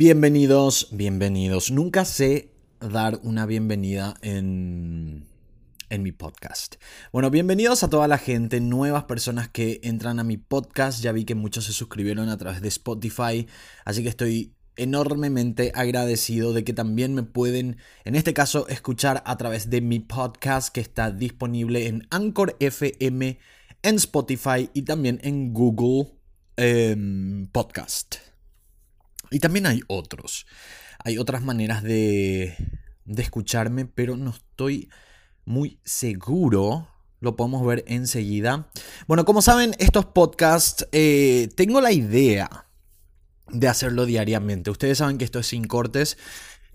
Bienvenidos, bienvenidos. Nunca sé dar una bienvenida en, en mi podcast. Bueno, bienvenidos a toda la gente, nuevas personas que entran a mi podcast. Ya vi que muchos se suscribieron a través de Spotify, así que estoy enormemente agradecido de que también me pueden, en este caso, escuchar a través de mi podcast que está disponible en Anchor FM, en Spotify y también en Google em, Podcast. Y también hay otros. Hay otras maneras de, de escucharme, pero no estoy muy seguro. Lo podemos ver enseguida. Bueno, como saben, estos podcasts, eh, tengo la idea de hacerlo diariamente. Ustedes saben que esto es sin cortes.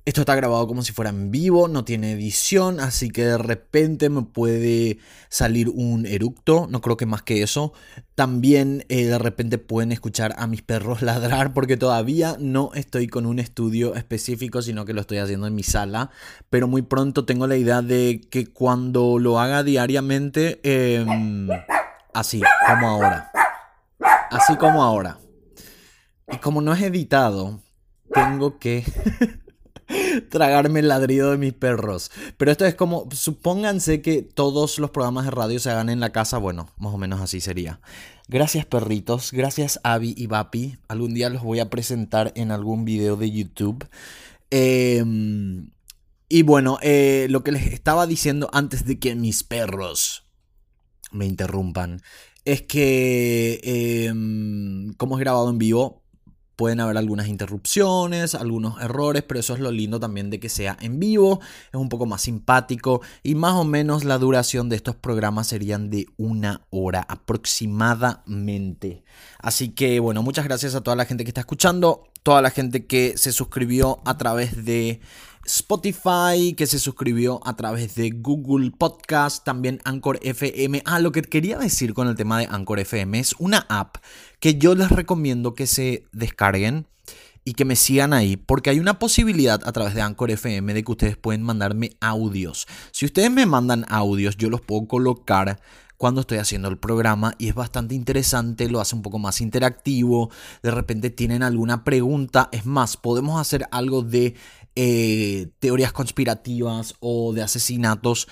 Esto está grabado como si fuera en vivo, no tiene edición, así que de repente me puede salir un eructo, no creo que más que eso. También eh, de repente pueden escuchar a mis perros ladrar porque todavía no estoy con un estudio específico, sino que lo estoy haciendo en mi sala. Pero muy pronto tengo la idea de que cuando lo haga diariamente, em, así como ahora. Así como ahora. Y como no es editado, tengo que... tragarme el ladrido de mis perros. Pero esto es como, supónganse que todos los programas de radio se hagan en la casa, bueno, más o menos así sería. Gracias perritos, gracias Abby y Bapi. Algún día los voy a presentar en algún video de YouTube. Em, y bueno, eh, lo que les estaba diciendo antes de que mis perros me interrumpan es que em, como es grabado en vivo, Pueden haber algunas interrupciones, algunos errores, pero eso es lo lindo también de que sea en vivo, es un poco más simpático y más o menos la duración de estos programas serían de una hora aproximadamente. Así que bueno, muchas gracias a toda la gente que está escuchando, toda la gente que se suscribió a través de Spotify, que se suscribió a través de Google Podcast, también Anchor FM. Ah, lo que quería decir con el tema de Anchor FM es una app que yo les recomiendo que se descarguen y que me sigan ahí, porque hay una posibilidad a través de Anchor FM de que ustedes pueden mandarme audios. Si ustedes me mandan audios, yo los puedo colocar cuando estoy haciendo el programa y es bastante interesante, lo hace un poco más interactivo, de repente tienen alguna pregunta, es más, podemos hacer algo de eh, teorías conspirativas o de asesinatos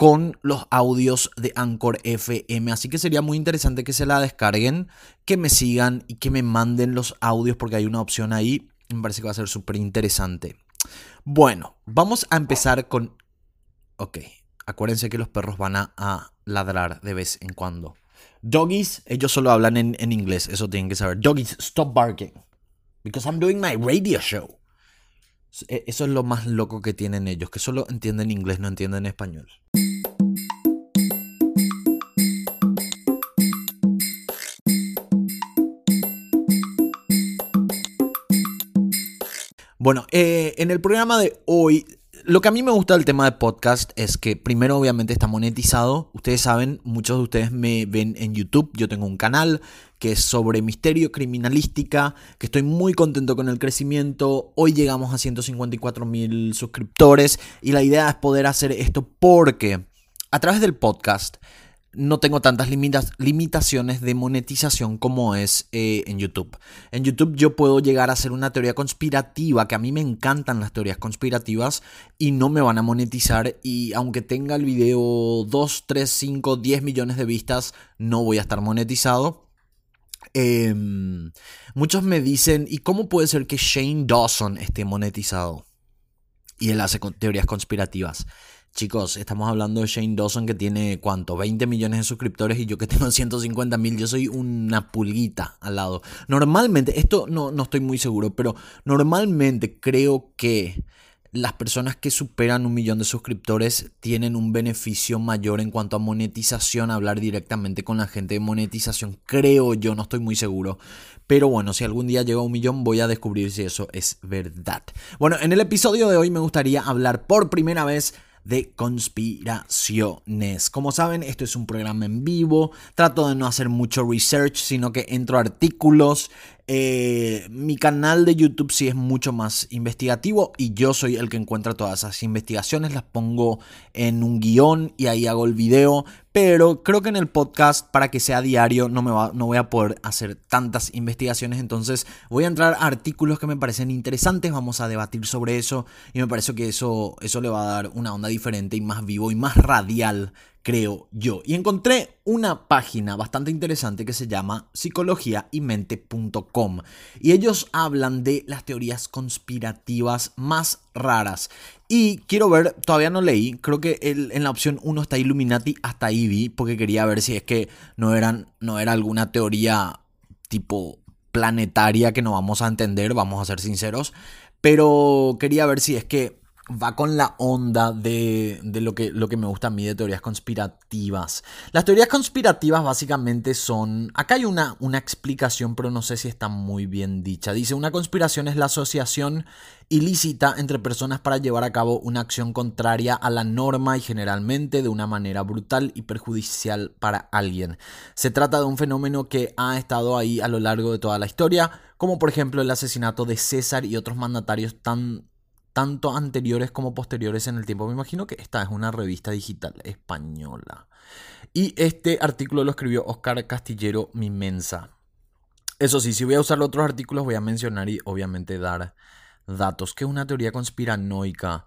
con los audios de Anchor FM. Así que sería muy interesante que se la descarguen, que me sigan y que me manden los audios porque hay una opción ahí. Me parece que va a ser súper interesante. Bueno, vamos a empezar con... Ok, acuérdense que los perros van a, ladrar de vez en cuando. Doggies, ellos solo hablan en, en inglés, eso tienen que saber. Doggies, stop barking. Because I'm doing my radio show. E, eso es lo más loco que tienen ellos, que solo entienden inglés, no entienden español. Bueno, eh, en el programa de hoy lo que a mí me gusta del tema de podcast es que primero obviamente está monetizado. Ustedes saben, muchos de ustedes me ven en YouTube. Yo tengo un canal que es sobre misterio criminalística, que estoy muy contento con el crecimiento. Hoy llegamos a 154 mil suscriptores y la idea es poder hacer esto porque a través del podcast no tengo tantas limitaciones de monetización como es eh, en YouTube. En YouTube yo puedo llegar a hacer una teoría conspirativa, que a mí me encantan las teorías conspirativas y no me van a monetizar y aunque tenga el video 2, 3, 5, 10 millones de vistas, no voy a estar monetizado. Em, muchos me dicen, ¿y cómo puede ser que Shane Dawson esté monetizado? Y él hace teorías conspirativas. Chicos, estamos hablando de Shane Dawson que tiene cuánto, 20 millones de suscriptores y yo que tengo 150 mil, yo soy una pulguita al lado. Normalmente, esto no, no estoy muy seguro, pero normalmente creo que las personas que superan un millón de suscriptores tienen un beneficio mayor en cuanto a monetización, hablar directamente con la gente de monetización, creo yo, no estoy muy seguro. Pero bueno, si algún día llego a un millón voy a descubrir si eso es verdad. Bueno, en el episodio de hoy me gustaría hablar por primera vez de conspiraciones. Como saben, esto es un programa en vivo. Trato de no hacer mucho research, sino que entro a artículos Eh, mi canal de YouTube sí es mucho más investigativo y yo soy el que encuentra todas esas investigaciones, las pongo en un guion y ahí hago el video, pero creo que en el podcast para que sea diario no, me va, no voy a poder hacer tantas investigaciones, entonces voy a entrar a artículos que me parecen interesantes, vamos a debatir sobre eso y me parece que eso, eso le va a dar una onda diferente y más vivo y más radial creo yo. Y encontré una página bastante interesante que se llama psicologiaymente.com y ellos hablan de las teorías conspirativas más raras. Y quiero ver, todavía no leí, creo que en la opción 1 está Illuminati, hasta ahí vi, porque quería ver si es que no, eran, no era alguna teoría tipo planetaria que no vamos a entender, vamos a ser sinceros, pero quería ver si es que va con la onda de, lo, que, lo que me gusta a mí de teorías conspirativas. Las teorías conspirativas básicamente son... Acá hay una, una explicación, pero no sé si está muy bien dicha. Dice, una conspiración es la asociación ilícita entre personas para llevar a cabo una acción contraria a la norma y generalmente de una manera brutal y perjudicial para alguien. Se trata de un fenómeno que ha estado ahí a lo largo de toda la historia, como por ejemplo el asesinato de César y otros mandatarios tan tanto anteriores como posteriores en el tiempo. Me imagino que esta es una revista digital española. Y este artículo lo escribió Oscar Castillero Mimensa. Eso sí, si voy a usar otros artículos voy a mencionar y obviamente dar datos, que es una teoría conspiranoica.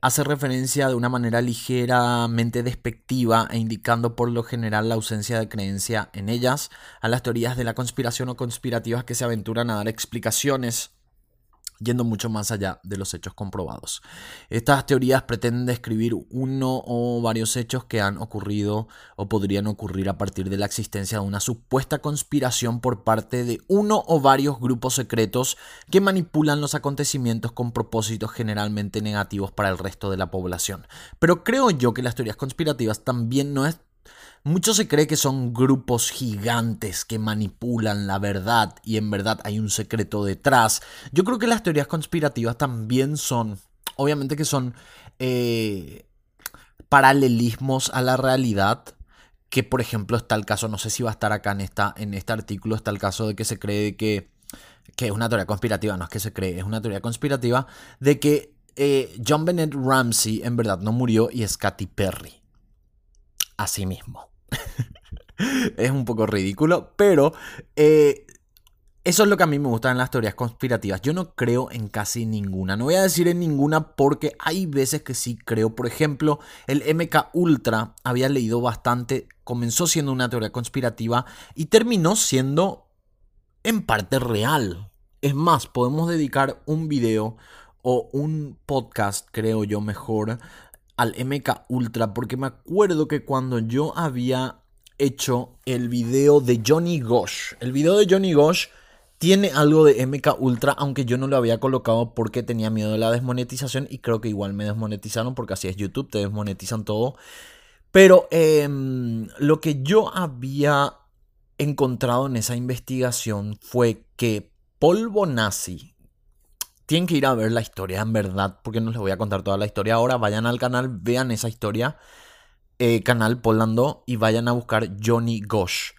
Hace referencia de una manera ligeramente despectiva e indicando por lo general la ausencia de creencia en ellas a las teorías de la conspiración o conspirativas que se aventuran a dar explicaciones yendo mucho más allá de los hechos comprobados. Estas teorías pretenden describir uno o varios hechos que han ocurrido o podrían ocurrir a partir de la existencia de una supuesta conspiración por parte de uno o varios grupos secretos que manipulan los acontecimientos con propósitos generalmente negativos para el resto de la población. Pero creo yo que las teorías conspirativas también no es mucho se cree que son grupos gigantes que manipulan la verdad y en verdad hay un secreto detrás. Yo creo que las teorías conspirativas también son, obviamente que son eh, paralelismos a la realidad. Que por ejemplo está el caso, no sé si va a estar acá en, esta, en este artículo, está el caso de que se cree que, que es una teoría conspirativa, no es que se cree, es una teoría conspirativa de que eh, John Bennett Ramsey en verdad no murió y es Katy Perry. Así mismo. es un poco ridículo, pero eh, eso es lo que a mí me gusta en las teorías conspirativas. Yo no creo en casi ninguna. No voy a decir en ninguna porque hay veces que sí creo. Por ejemplo, el MK Ultra había leído bastante. Comenzó siendo una teoría conspirativa y terminó siendo en parte real. Es más, podemos dedicar un video o un podcast, creo yo mejor, al MK Ultra porque me acuerdo que cuando yo había hecho el video de Johnny Gosh, el video de Johnny Gosh tiene algo de MK Ultra, aunque yo no lo había colocado porque tenía miedo de la desmonetización y creo que igual me desmonetizaron porque así es YouTube, te desmonetizan todo. Pero em, lo que yo había encontrado en esa investigación fue que polvo nazi, tienen que ir a ver la historia, en verdad, porque no les voy a contar toda la historia ahora. Vayan al canal, vean esa historia, eh, canal Polando, y vayan a buscar Johnny Gosh.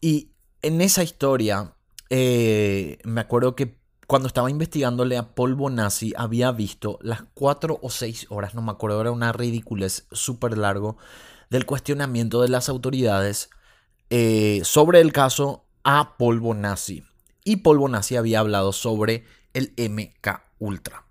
Y en esa historia, eh, me acuerdo que cuando estaba investigándole a Polvo Nazi, había visto las cuatro o seis horas, no me acuerdo, era una ridiculez súper largo, del cuestionamiento de las autoridades eh, sobre el caso a Polvo Nazi. Y Polvo Nazi había hablado sobre el MK Ultra.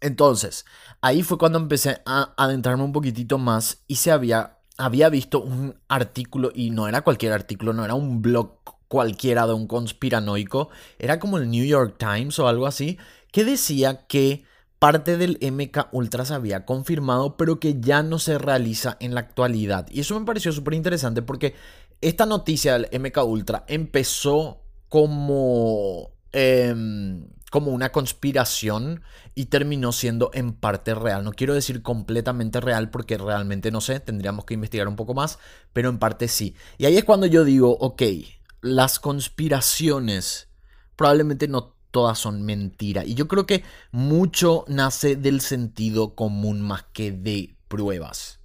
Entonces, ahí fue cuando empecé a adentrarme un poquitito más y se había, había visto un artículo, y no era cualquier artículo, no era un blog cualquiera de un conspiranoico, era como el New York Times o algo así, que decía que parte del MK Ultra se había confirmado, pero que ya no se realiza en la actualidad. Y eso me pareció súper interesante porque esta noticia del MK Ultra empezó como... Em, como una conspiración y terminó siendo en parte real. No quiero decir completamente real porque realmente no sé, tendríamos que investigar un poco más, pero en parte sí. Y ahí es cuando yo digo, ok, las conspiraciones probablemente no todas son mentira. Y yo creo que mucho nace del sentido común más que de pruebas.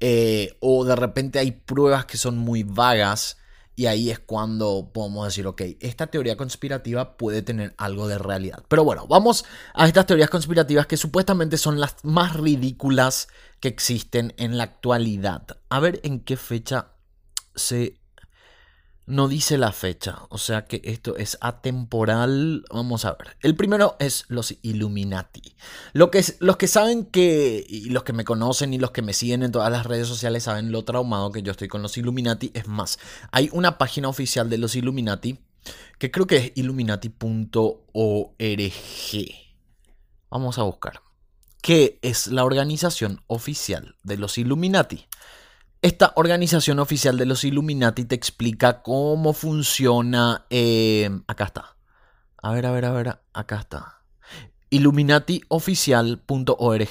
Eh, o de repente hay pruebas que son muy vagas Y ahí es cuando podemos decir, ok, esta teoría conspirativa puede tener algo de realidad. Pero bueno, vamos a estas teorías conspirativas que supuestamente son las más ridículas que existen en la actualidad. A ver en qué fecha se no dice la fecha, o sea que esto es atemporal. Vamos a ver. El primero es los Illuminati. Lo que los que saben que, y los que me conocen y los que me siguen en todas las redes sociales saben lo traumado que yo estoy con los Illuminati. Es más, hay una página oficial de los Illuminati que creo que es illuminati.org. Vamos a buscar. ¿Qué es la organización oficial de los Illuminati? Esta organización oficial de los Illuminati te explica cómo funciona. Eh, acá está. A ver, a ver, a ver. Acá está. Illuminatioficial.org.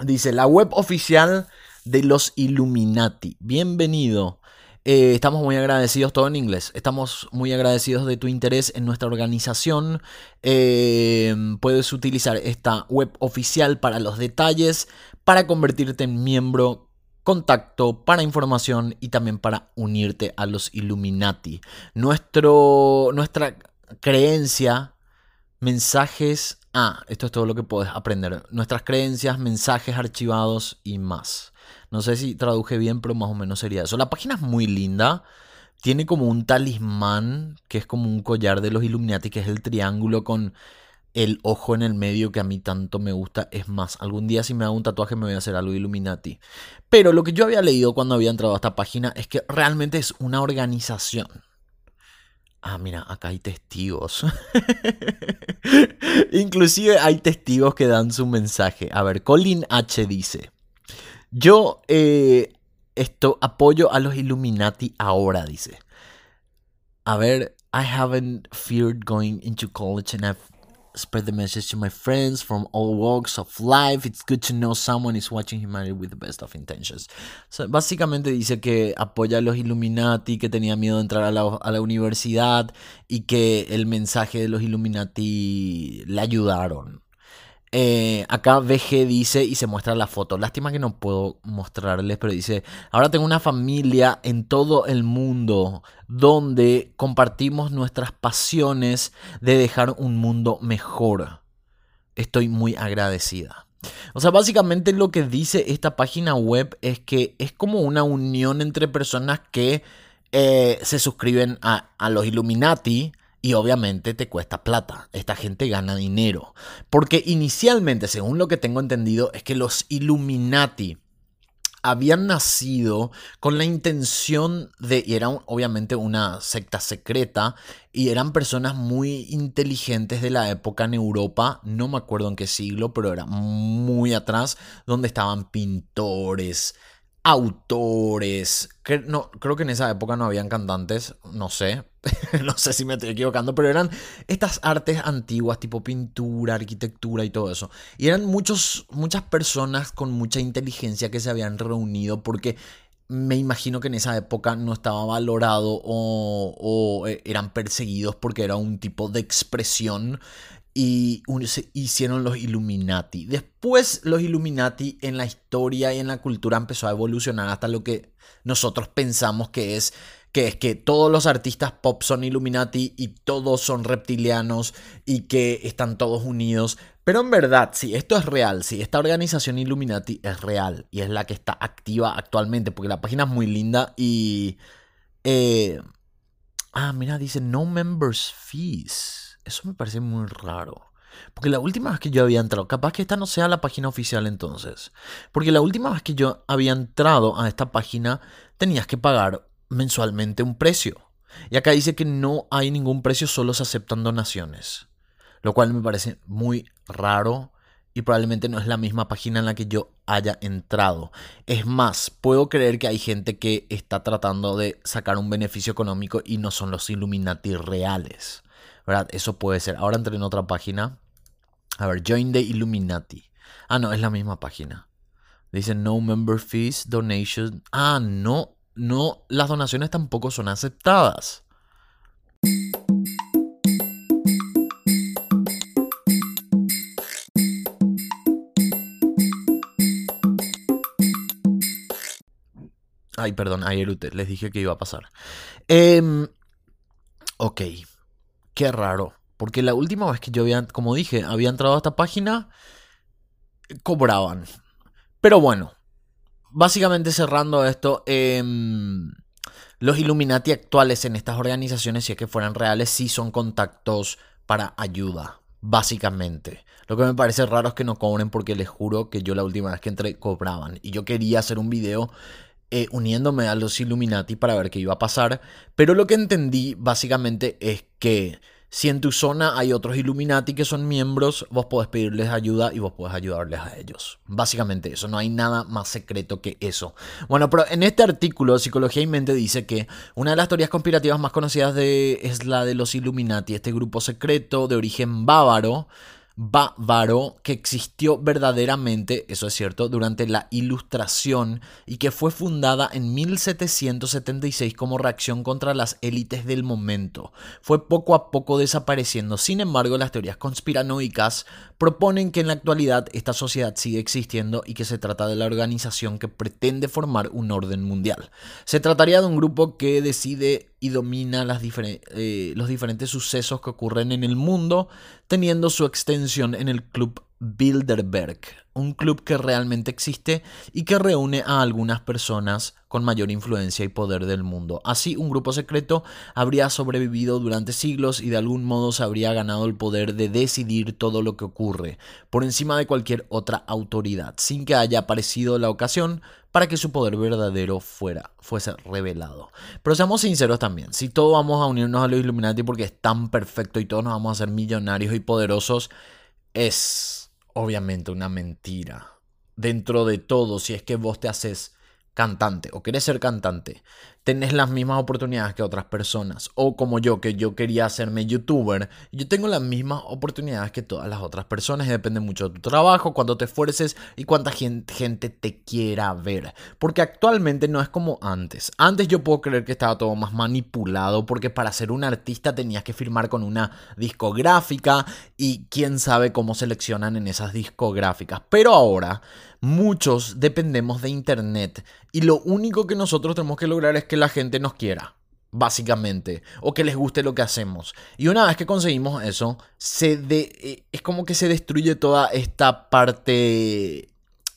Dice la web oficial de los Illuminati. Bienvenido. Eh, estamos muy agradecidos, todo en inglés. Estamos muy agradecidos de tu interés en nuestra organización. Eh, puedes utilizar esta web oficial para los detalles, para convertirte en miembro contacto, para información y también para unirte a los Illuminati. Nuestro, nuestra creencia, mensajes... Ah, esto es todo lo que puedes aprender. Nuestras creencias, mensajes archivados y más. No sé si traduje bien, pero más o menos sería eso. La página es muy linda. Tiene como un talismán, que es como un collar de los Illuminati, que es el triángulo con el ojo en el medio que a mí tanto me gusta. Es más, algún día si me hago un tatuaje me voy a hacer algo Illuminati. Pero lo que yo había leído cuando había entrado a esta página es que realmente es una organización. Ah, mira, acá hay testigos. Inclusive hay testigos que dan su mensaje. A ver, Colin H dice, yo eh, esto apoyo a los Illuminati ahora, dice. A ver, I haven't feared going into college and I've spread the message to my friends from all walks of life. It's good to know someone is watching humanity with the best of intentions. básicamente dice que apoya a los Illuminati, que tenía miedo de entrar a la, a la universidad y que el mensaje de los Illuminati le ayudaron. Eh, acá VG dice y se muestra la foto. Lástima que no puedo mostrarles, pero dice, ahora tengo una familia en todo el mundo donde compartimos nuestras pasiones de dejar un mundo mejor. Estoy muy agradecida. O sea, básicamente lo que dice esta página web es que es como una unión entre personas que eh, se suscriben a, a los Illuminati y obviamente te cuesta plata. Esta gente gana dinero. Porque inicialmente, según lo que tengo entendido, es que los Illuminati habían nacido con la intención de, y eran obviamente una secta secreta, y eran personas muy inteligentes de la época en Europa, no me acuerdo en qué siglo, pero era muy atrás, donde estaban pintores, autores. no, creo que en esa época no habían cantantes, no sé, no sé si me estoy equivocando, pero eran estas artes antiguas, tipo pintura, arquitectura y todo eso. Y eran muchos, muchas personas con mucha inteligencia que se habían reunido porque me imagino que en esa época no estaba valorado o, o eh, eran perseguidos porque era un tipo de expresión y se hicieron los Illuminati. Después los Illuminati en la historia y en la cultura empezó a evolucionar hasta lo que nosotros pensamos que es que es que todos los artistas pop son Illuminati y todos son reptilianos y que están todos unidos. Pero en verdad, si esto es real, si esta organización Illuminati es real y es la que está activa actualmente, porque la página es muy linda y... Eh, ah, mira, dice no members fees. Eso me parece muy raro. Porque la última vez que yo había entrado, capaz que esta no sea la página oficial entonces. Porque la última vez que yo había entrado a esta página, tenías que pagar mensualmente un precio. Y acá dice que no hay ningún precio, solo se aceptan donaciones. Lo cual me parece muy raro y probablemente no es la misma página en la que yo haya entrado. Es más, puedo creer que hay gente que está tratando de sacar un beneficio económico y no son los Illuminati reales. ¿Verdad? Eso puede ser. Ahora entré en otra página. A ver, Join the Illuminati. Ah, no, es la misma página. Dice no member fees, donation. Ah, no, no, las donaciones tampoco son aceptadas. Ay, perdón, ayer les dije que iba a pasar. Em, ok, qué raro. Porque la última vez que yo había, como dije, había entrado a esta página, cobraban. Pero bueno, básicamente cerrando esto, em, los Illuminati actuales en estas organizaciones, si es que fueran reales, sí son contactos para ayuda, básicamente. Lo que me parece raro es que no cobren porque les juro que yo la última vez que entré cobraban. Y yo quería hacer un video eh, uniéndome a los Illuminati para ver qué iba a pasar. Pero lo que entendí básicamente es que si en tu zona hay otros Illuminati que son miembros, vos podés pedirles ayuda y vos podés ayudarles a ellos. Básicamente eso, no hay nada más secreto que eso. Bueno, pero en este artículo, Psicología y Mente dice que una de las teorías conspirativas más conocidas de, es la de los Illuminati, este grupo secreto de origen bávaro bávaro que existió verdaderamente, eso es cierto, durante la Ilustración y que fue fundada en 1776 como reacción contra las élites del momento. Fue poco a poco desapareciendo. Sin embargo, las teorías conspiranoicas proponen que en la actualidad esta sociedad sigue existiendo y que se trata de la organización que pretende formar un orden mundial. Se trataría de un grupo que decide y domina eh, los diferentes sucesos que ocurren en el mundo, teniendo su extensión en el Club Bilderberg, un club que realmente existe y que reúne a algunas personas con mayor influencia y poder del mundo. Así, un grupo secreto habría sobrevivido durante siglos y de algún modo se habría ganado el poder de decidir todo lo que ocurre, por encima de cualquier otra autoridad, sin que haya aparecido la ocasión para que su poder verdadero fuera, fuese revelado. Pero seamos sinceros también, si todos vamos a unirnos a los Illuminati porque es tan perfecto y todos nos vamos a hacer millonarios y poderosos, es obviamente una mentira. Dentro de todo, si es que vos te haces cantante o querés ser cantante, tenés las mismas oportunidades que otras personas. O como yo, que yo quería hacerme youtuber, yo tengo las mismas oportunidades que todas las otras personas. Y depende mucho de tu trabajo, cuánto te esfuerces y cuánta gente te quiera ver. Porque actualmente no es como antes. Antes yo puedo creer que estaba todo más manipulado porque para ser un artista tenías que firmar con una discográfica y quién sabe cómo seleccionan en esas discográficas. Pero ahora muchos dependemos de Internet y lo único que nosotros tenemos que lograr es que la gente nos quiera, básicamente, o que les guste lo que hacemos. Y una vez que conseguimos eso, eh, es como que se destruye toda esta parte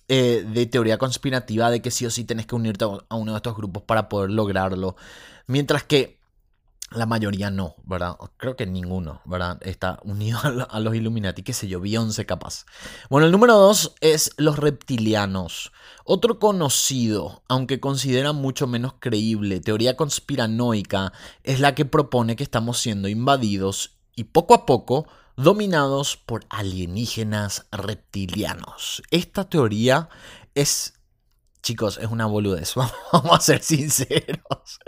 eh, de teoría conspirativa de que sí o sí tenés que unirte a uno de estos grupos para poder lograrlo. Mientras que la mayoría no, ¿verdad? Creo que ninguno, ¿verdad? Está unido a los Illuminati, qué sé yo, Beyoncé capaz. Bueno, el número dos es los reptilianos. Otro conocido, aunque considera mucho menos creíble, teoría conspiranoica, es la que propone que estamos siendo invadidos y poco a poco dominados por alienígenas reptilianos. Esta teoría es Chicos, es una boludez. Vamos a ser sinceros.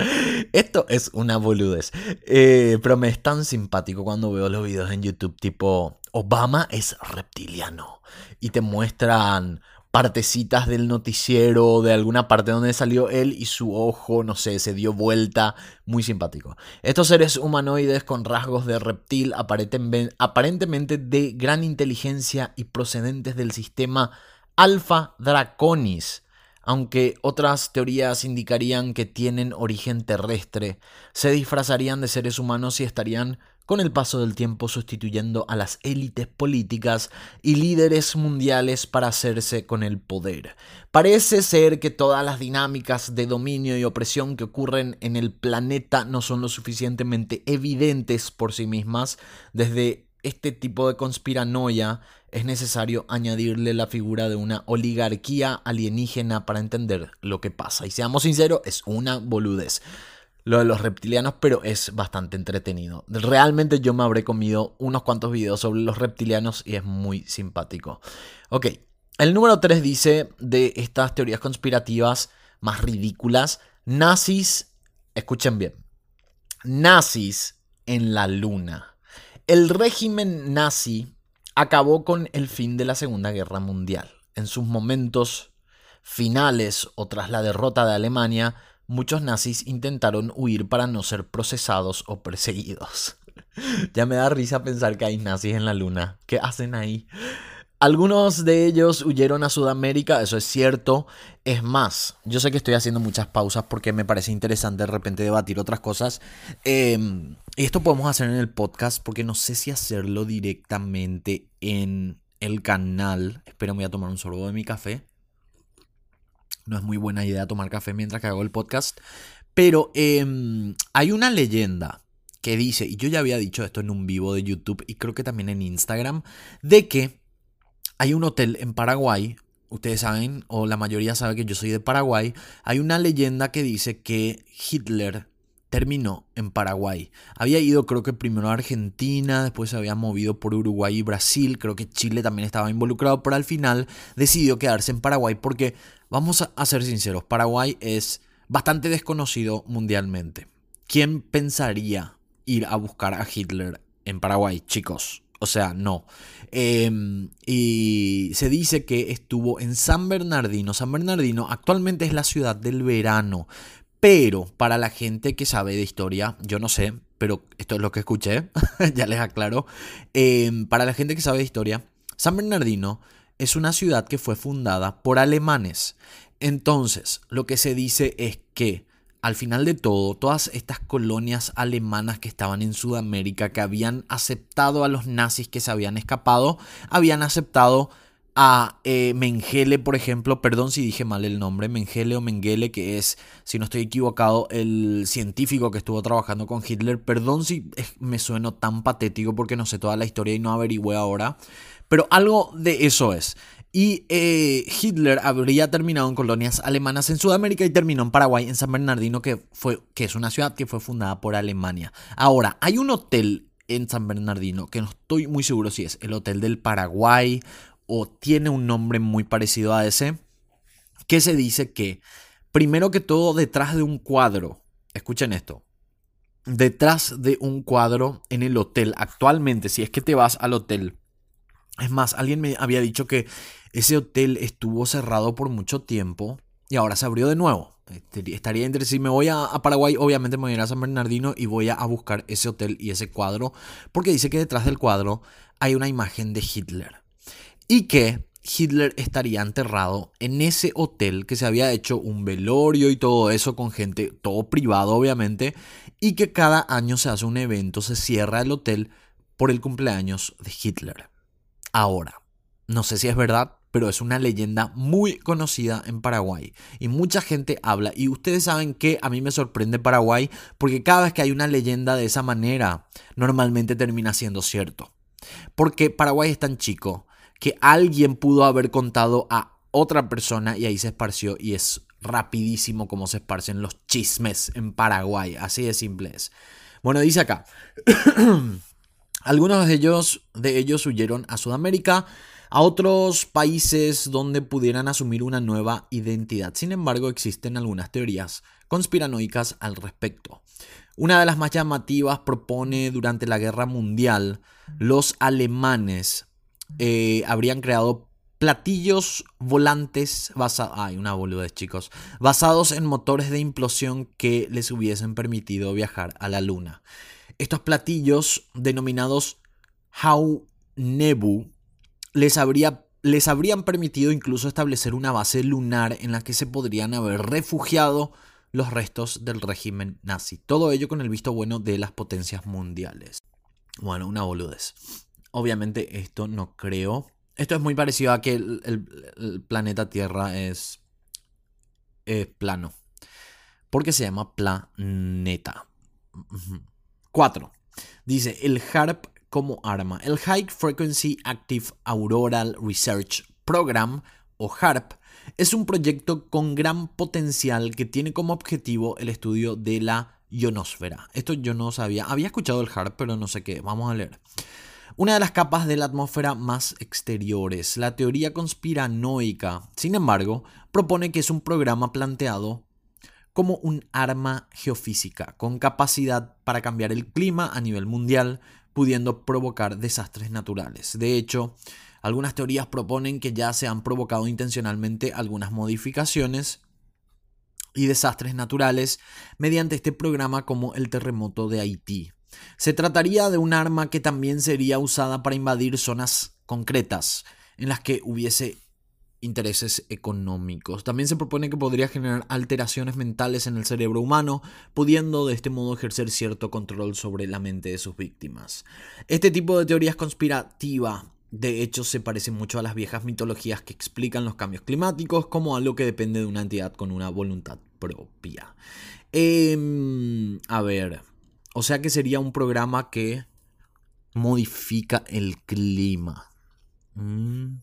Esto es una boludez. Eh, pero me es tan simpático cuando veo los videos en YouTube tipo Obama es reptiliano. Y te muestran partecitas del noticiero, de alguna parte donde salió él y su ojo, no sé, se dio vuelta. Muy simpático. Estos seres humanoides con rasgos de reptil, aparentemente de gran inteligencia y procedentes del sistema Alpha Draconis aunque otras teorías indicarían que tienen origen terrestre, se disfrazarían de seres humanos y estarían con el paso del tiempo sustituyendo a las élites políticas y líderes mundiales para hacerse con el poder. Parece ser que todas las dinámicas de dominio y opresión que ocurren en el planeta no son lo suficientemente evidentes por sí mismas desde este tipo de conspiranoia es necesario añadirle la figura de una oligarquía alienígena para entender lo que pasa. Y seamos sinceros, es una boludez lo de los reptilianos, pero es bastante entretenido. Realmente yo me habré comido unos cuantos videos sobre los reptilianos y es muy simpático. Ok, el número 3 dice de estas teorías conspirativas más ridículas, nazis, escuchen bien, nazis en la luna. El régimen nazi acabó con el fin de la Segunda Guerra Mundial. En sus momentos finales o tras la derrota de Alemania, muchos nazis intentaron huir para no ser procesados o perseguidos. ya me da risa pensar que hay nazis en la luna. ¿Qué hacen ahí? Algunos de ellos huyeron a Sudamérica, eso es cierto. Es más, yo sé que estoy haciendo muchas pausas porque me parece interesante de repente debatir otras cosas. Em, y esto podemos hacer en el podcast porque no sé si hacerlo directamente en el canal. Espero, voy a tomar un sorbo de mi café. No es muy buena idea tomar café mientras que hago el podcast. Pero em, hay una leyenda que dice, y yo ya había dicho esto en un vivo de YouTube y creo que también en Instagram, de que hay un hotel en Paraguay, ustedes saben, o la mayoría sabe que yo soy de Paraguay, hay una leyenda que dice que Hitler terminó en Paraguay. Había ido creo que primero a Argentina, después se había movido por Uruguay y Brasil, creo que Chile también estaba involucrado, pero al final decidió quedarse en Paraguay porque, vamos a ser sinceros, Paraguay es bastante desconocido mundialmente. ¿Quién pensaría ir a buscar a Hitler en Paraguay, chicos? O sea, no. Em, y se dice que estuvo en San Bernardino. San Bernardino actualmente es la ciudad del verano. Pero para la gente que sabe de historia, yo no sé, pero esto es lo que escuché, ya les aclaro. Em, para la gente que sabe de historia, San Bernardino es una ciudad que fue fundada por alemanes. Entonces, lo que se dice es que al final de todo, todas estas colonias alemanas que estaban en Sudamérica, que habían aceptado a los nazis que se habían escapado, habían aceptado a eh, Mengele, por ejemplo, perdón si dije mal el nombre, Mengele o Mengele, que es, si no estoy equivocado, el científico que estuvo trabajando con Hitler, perdón si me sueno tan patético porque no sé toda la historia y no averigüé ahora, pero algo de eso es. Y eh, Hitler habría terminado en colonias alemanas en Sudamérica y terminó en Paraguay, en San Bernardino, que, fue, que es una ciudad que fue fundada por Alemania. Ahora, hay un hotel en San Bernardino, que no estoy muy seguro si es el Hotel del Paraguay o tiene un nombre muy parecido a ese, que se dice que, primero que todo, detrás de un cuadro, escuchen esto, detrás de un cuadro en el hotel, actualmente, si es que te vas al hotel, es más, alguien me había dicho que ese hotel estuvo cerrado por mucho tiempo y ahora se abrió de nuevo. Este, estaría entre si me voy a, Paraguay, obviamente me voy a ir a San Bernardino y voy a, buscar ese hotel y ese cuadro, porque dice que detrás del cuadro hay una imagen de Hitler y que Hitler estaría enterrado en ese hotel que se había hecho un velorio y todo eso con gente, todo privado obviamente, y que cada año se hace un evento, se cierra el hotel por el cumpleaños de Hitler. Ahora, no sé si es verdad, pero es una leyenda muy conocida en Paraguay y mucha gente habla y ustedes saben que a mí me sorprende Paraguay porque cada vez que hay una leyenda de esa manera normalmente termina siendo cierto. Porque Paraguay es tan chico que alguien pudo haber contado a otra persona y ahí se esparció y es rapidísimo como se esparcen los chismes en Paraguay, así de simple es. Bueno, dice acá, algunos de ellos, de ellos huyeron a Sudamérica, a otros países donde pudieran asumir una nueva identidad. Sin embargo, existen algunas teorías conspiranoicas al respecto. Una de las más llamativas propone durante la Guerra Mundial, los alemanes eh, habrían creado platillos volantes basados, ay, una boludez chicos, basados en motores de implosión que les hubiesen permitido viajar a la luna. Estos platillos, denominados Hau Nebu, les, habría, les habrían permitido incluso establecer una base lunar en la que se podrían haber refugiado los restos del régimen nazi. Todo ello con el visto bueno de las potencias mundiales. Bueno, una boludez. Obviamente esto no creo. Esto es muy parecido a que el, planeta Tierra es, es plano. Porque se llama planeta. 4. Dice el HARP como arma. El High Frequency Active Auroral Research Program, o HARP, es un proyecto con gran potencial que tiene como objetivo el estudio de la ionosfera. Esto yo no sabía. Había escuchado el HARP, pero no sé qué. Vamos a leer. Una de las capas de la atmósfera más exteriores. La teoría conspiranoica, sin embargo, propone que es un programa planteado como un arma geofísica con capacidad para cambiar el clima a nivel mundial, pudiendo provocar desastres naturales. De hecho, algunas teorías proponen que ya se han provocado intencionalmente algunas modificaciones y desastres naturales mediante este programa como el terremoto de Haití. Se trataría de un arma que también sería usada para invadir zonas concretas, en las que hubiese intereses económicos. También se propone que podría generar alteraciones mentales en el cerebro humano, pudiendo de este modo ejercer cierto control sobre la mente de sus víctimas. Este tipo de teorías conspirativas de hecho, se parece mucho a las viejas mitologías que explican los cambios climáticos como algo que depende de una entidad con una voluntad propia. Em, a ver, o sea que sería un programa que modifica el clima. Mm,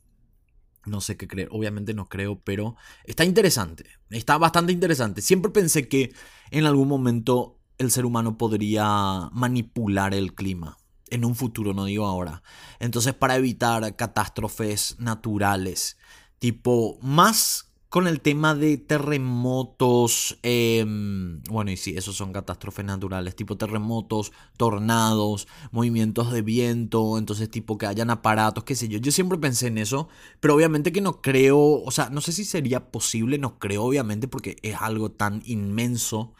no sé qué creer, obviamente no creo, pero está interesante, está bastante interesante. Siempre pensé que en algún momento el ser humano podría manipular el clima en un futuro, no digo ahora. Entonces, para evitar catástrofes naturales, tipo, más con el tema de terremotos, em, bueno, y sí, esos son catástrofes naturales, tipo terremotos, tornados, movimientos de viento, entonces tipo que hayan aparatos, qué sé yo. Yo siempre pensé en eso, pero obviamente que no creo, o sea, no sé si sería posible, no creo obviamente porque es algo tan inmenso,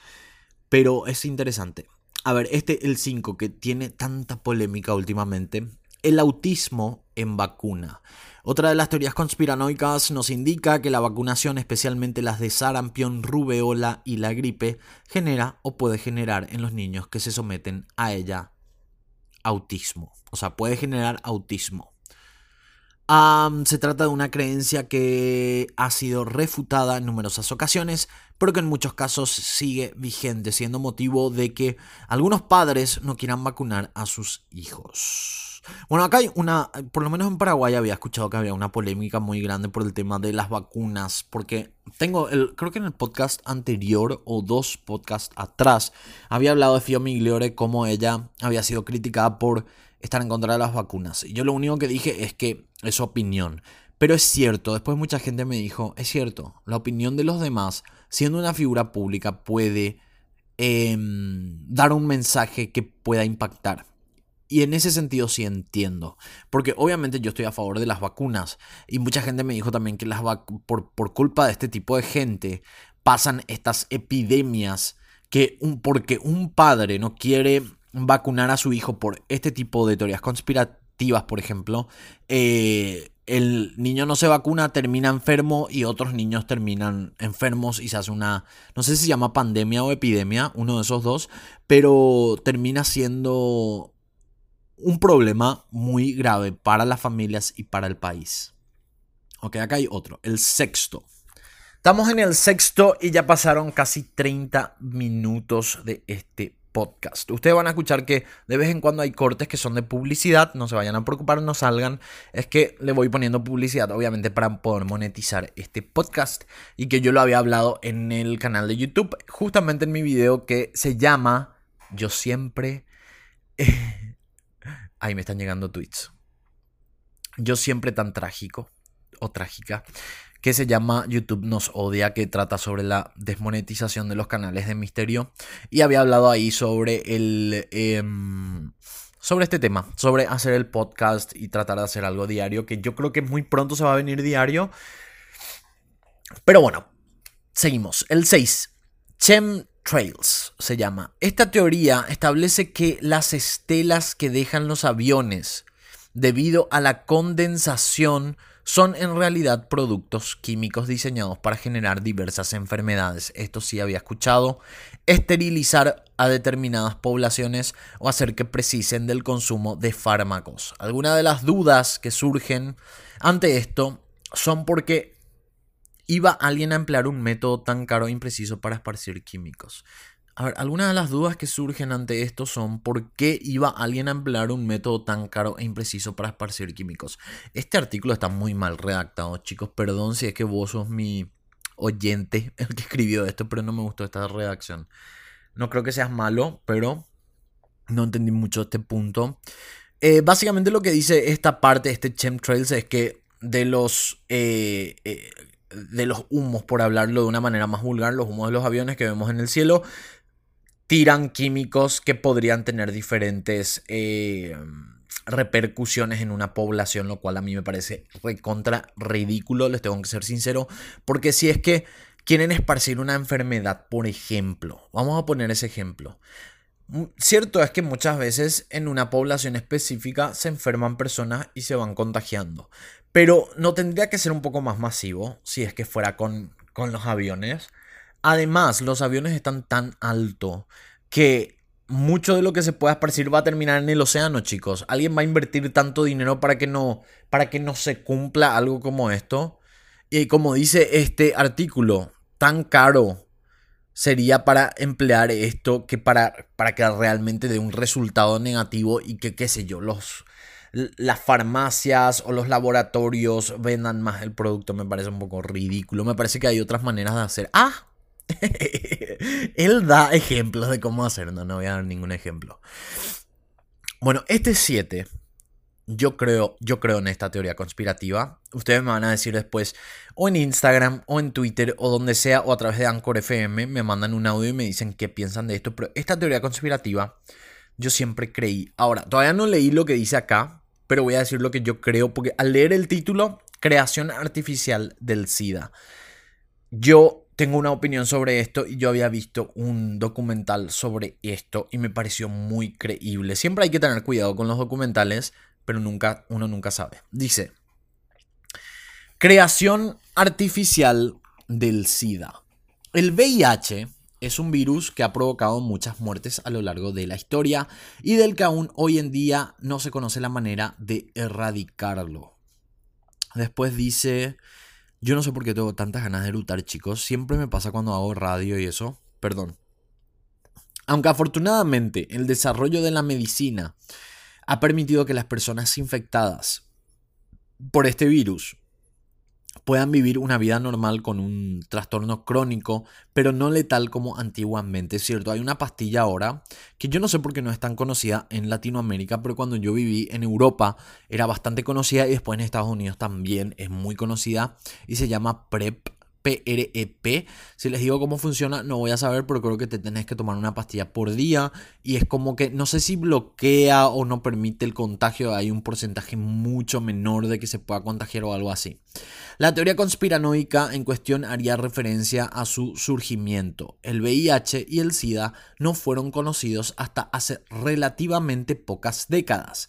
pero es interesante. A ver, este, el 5, que tiene tanta polémica últimamente. El autismo en vacuna. Otra de las teorías conspiranoicas nos indica que la vacunación, especialmente las de sarampión, rubeola y la gripe, genera o puede generar en los niños que se someten a ella autismo. O sea, puede generar autismo se trata de una creencia que ha sido refutada en numerosas ocasiones, pero que en muchos casos sigue vigente, siendo motivo de que algunos padres no quieran vacunar a sus hijos. Bueno, acá hay una, por lo menos en Paraguay había escuchado que había una polémica muy grande por el tema de las vacunas, porque tengo, el, creo que en el podcast anterior o dos podcasts atrás, había hablado de Fio Migliore como ella había sido criticada por estar en contra de las vacunas. Y yo lo único que dije es que es su opinión. Pero es cierto, después mucha gente me dijo, es cierto, la opinión de los demás, siendo una figura pública, puede em, dar un mensaje que pueda impactar. Y en ese sentido sí entiendo. Porque obviamente yo estoy a favor de las vacunas. Y mucha gente me dijo también que las por, por culpa de este tipo de gente pasan estas epidemias que un, porque un padre no quiere vacunar a su hijo por este tipo de teorías conspirativas, por ejemplo, eh, el niño no se vacuna, termina enfermo y otros niños terminan enfermos y se hace una, no sé si se llama pandemia o epidemia, uno de esos dos, pero termina siendo un problema muy grave para las familias y para el país. Ok, acá hay otro, el sexto. Estamos en el sexto y ya pasaron casi 30 minutos de este podcast. Ustedes van a escuchar que de vez en cuando hay cortes que son de publicidad, no se vayan a preocupar, no salgan. Es que le voy poniendo publicidad, obviamente, para poder monetizar este podcast y que yo lo había hablado en el canal de YouTube, justamente en mi video que se llama Yo siempre... Ahí me están llegando tweets. Yo siempre tan trágico o trágica que se llama YouTube nos odia, que trata sobre la desmonetización de los canales de misterio. Y había hablado ahí sobre el... Em, sobre este tema, sobre hacer el podcast y tratar de hacer algo diario, que yo creo que muy pronto se va a venir diario. Pero bueno, seguimos. El 6. Chemtrails se llama. Esta teoría establece que las estelas que dejan los aviones debido a la condensación son en realidad productos químicos diseñados para generar diversas enfermedades. Esto sí había escuchado. Esterilizar a determinadas poblaciones o hacer que precisen del consumo de fármacos. Algunas de las dudas que surgen ante esto son porque iba alguien a emplear un método tan caro e impreciso para esparcir químicos. A ver, algunas de las dudas que surgen ante esto son por qué iba alguien a emplear un método tan caro e impreciso para esparcir químicos. Este artículo está muy mal redactado, chicos. Perdón si es que vos sos mi oyente el que escribió esto, pero no me gustó esta redacción. No creo que seas malo, pero no entendí mucho este punto. Eh, básicamente lo que dice esta parte, este chemtrails, es que de los... Eh, eh, de los humos, por hablarlo de una manera más vulgar, los humos de los aviones que vemos en el cielo, tiran químicos que podrían tener diferentes eh, repercusiones en una población, lo cual a mí me parece recontra ridículo, les tengo que ser sincero, porque si es que quieren esparcir una enfermedad, por ejemplo, vamos a poner ese ejemplo, cierto es que muchas veces en una población específica se enferman personas y se van contagiando. Pero no tendría que ser un poco más masivo si es que fuera con, con los aviones. Además, los aviones están tan alto que mucho de lo que se pueda esparcir va a terminar en el océano, chicos. ¿Alguien va a invertir tanto dinero para que no, para que no se cumpla algo como esto? Y como dice este artículo, tan caro sería para emplear esto que para, para que realmente dé un resultado negativo y que, qué sé yo, los, las farmacias o los laboratorios vendan más el producto. Me parece un poco ridículo. Me parece que hay otras maneras de hacer. ¡Ah! Él da ejemplos de cómo hacer. No, no voy a dar ningún ejemplo. Bueno, este 7. Yo creo, yo creo en esta teoría conspirativa. Ustedes me van a decir después, o en Instagram, o en Twitter, o donde sea, o a través de Anchor FM, me mandan un audio y me dicen qué piensan de esto. Pero esta teoría conspirativa, yo siempre creí. Ahora, todavía no leí lo que dice acá, pero voy a decir lo que yo creo, porque al leer el título, Creación Artificial del SIDA, yo tengo una opinión sobre esto y yo había visto un documental sobre esto y me pareció muy creíble. Siempre hay que tener cuidado con los documentales, pero nunca, uno nunca sabe. Dice, creación artificial del SIDA. El VIH es un virus que ha provocado muchas muertes a lo largo de la historia y del que aún hoy en día no se conoce la manera de erradicarlo. Después dice, yo no sé por qué tengo tantas ganas de lutar, chicos. Siempre me pasa cuando hago radio y eso. Perdón. Aunque afortunadamente el desarrollo de la medicina ha permitido que las personas infectadas por este virus puedan vivir una vida normal con un trastorno crónico, pero no letal como antiguamente, ¿cierto? Hay una pastilla ahora que yo no sé por qué no es tan conocida en Latinoamérica, pero cuando yo viví en Europa era bastante conocida y después en Estados Unidos también es muy conocida y se llama PrEP PREP. E si les digo cómo funciona, no voy a saber, pero creo que te tenés que tomar una pastilla por día. Y es como que no sé si bloquea o no permite el contagio. Hay un porcentaje mucho menor de que se pueda contagiar o algo así. La teoría conspiranoica en cuestión haría referencia a su surgimiento. El VIH y el SIDA no fueron conocidos hasta hace relativamente pocas décadas.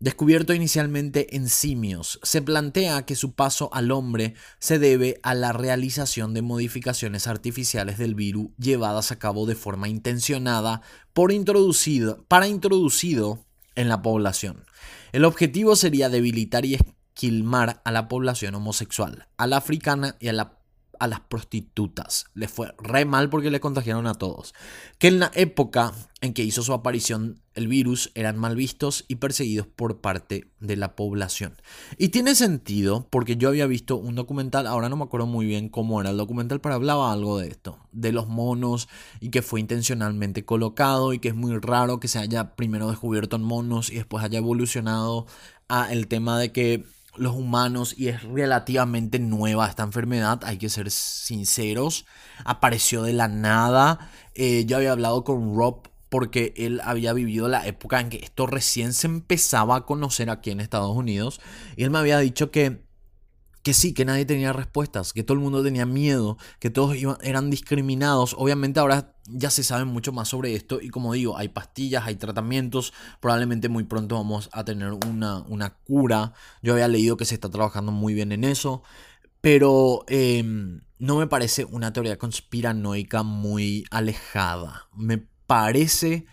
Descubierto inicialmente en simios, se plantea que su paso al hombre se debe a la realización de modificaciones artificiales del virus llevadas a cabo de forma intencionada por introducido, para introducido en la población. El objetivo sería debilitar y esquilmar a la población homosexual, a la africana y a la a las prostitutas. Le fue re mal porque le contagiaron a todos. Que en la época en que hizo su aparición el virus eran mal vistos y perseguidos por parte de la población. Y tiene sentido porque yo había visto un documental, ahora no me acuerdo muy bien cómo era el documental, pero hablaba algo de esto, de los monos y que fue intencionalmente colocado y que es muy raro que se haya primero descubierto en monos y después haya evolucionado a el tema de que los humanos y es relativamente nueva esta enfermedad, hay que ser sinceros, apareció de la nada, eh, yo había hablado con Rob porque él había vivido la época en que esto recién se empezaba a conocer aquí en Estados Unidos y él me había dicho que que sí, que nadie tenía respuestas, que todo el mundo tenía miedo, que todos eran discriminados. Obviamente ahora ya se sabe mucho más sobre esto y como digo, hay pastillas, hay tratamientos, probablemente muy pronto vamos a tener una, una cura. Yo había leído que se está trabajando muy bien en eso, pero em, no me parece una teoría conspiranoica muy alejada. Me parece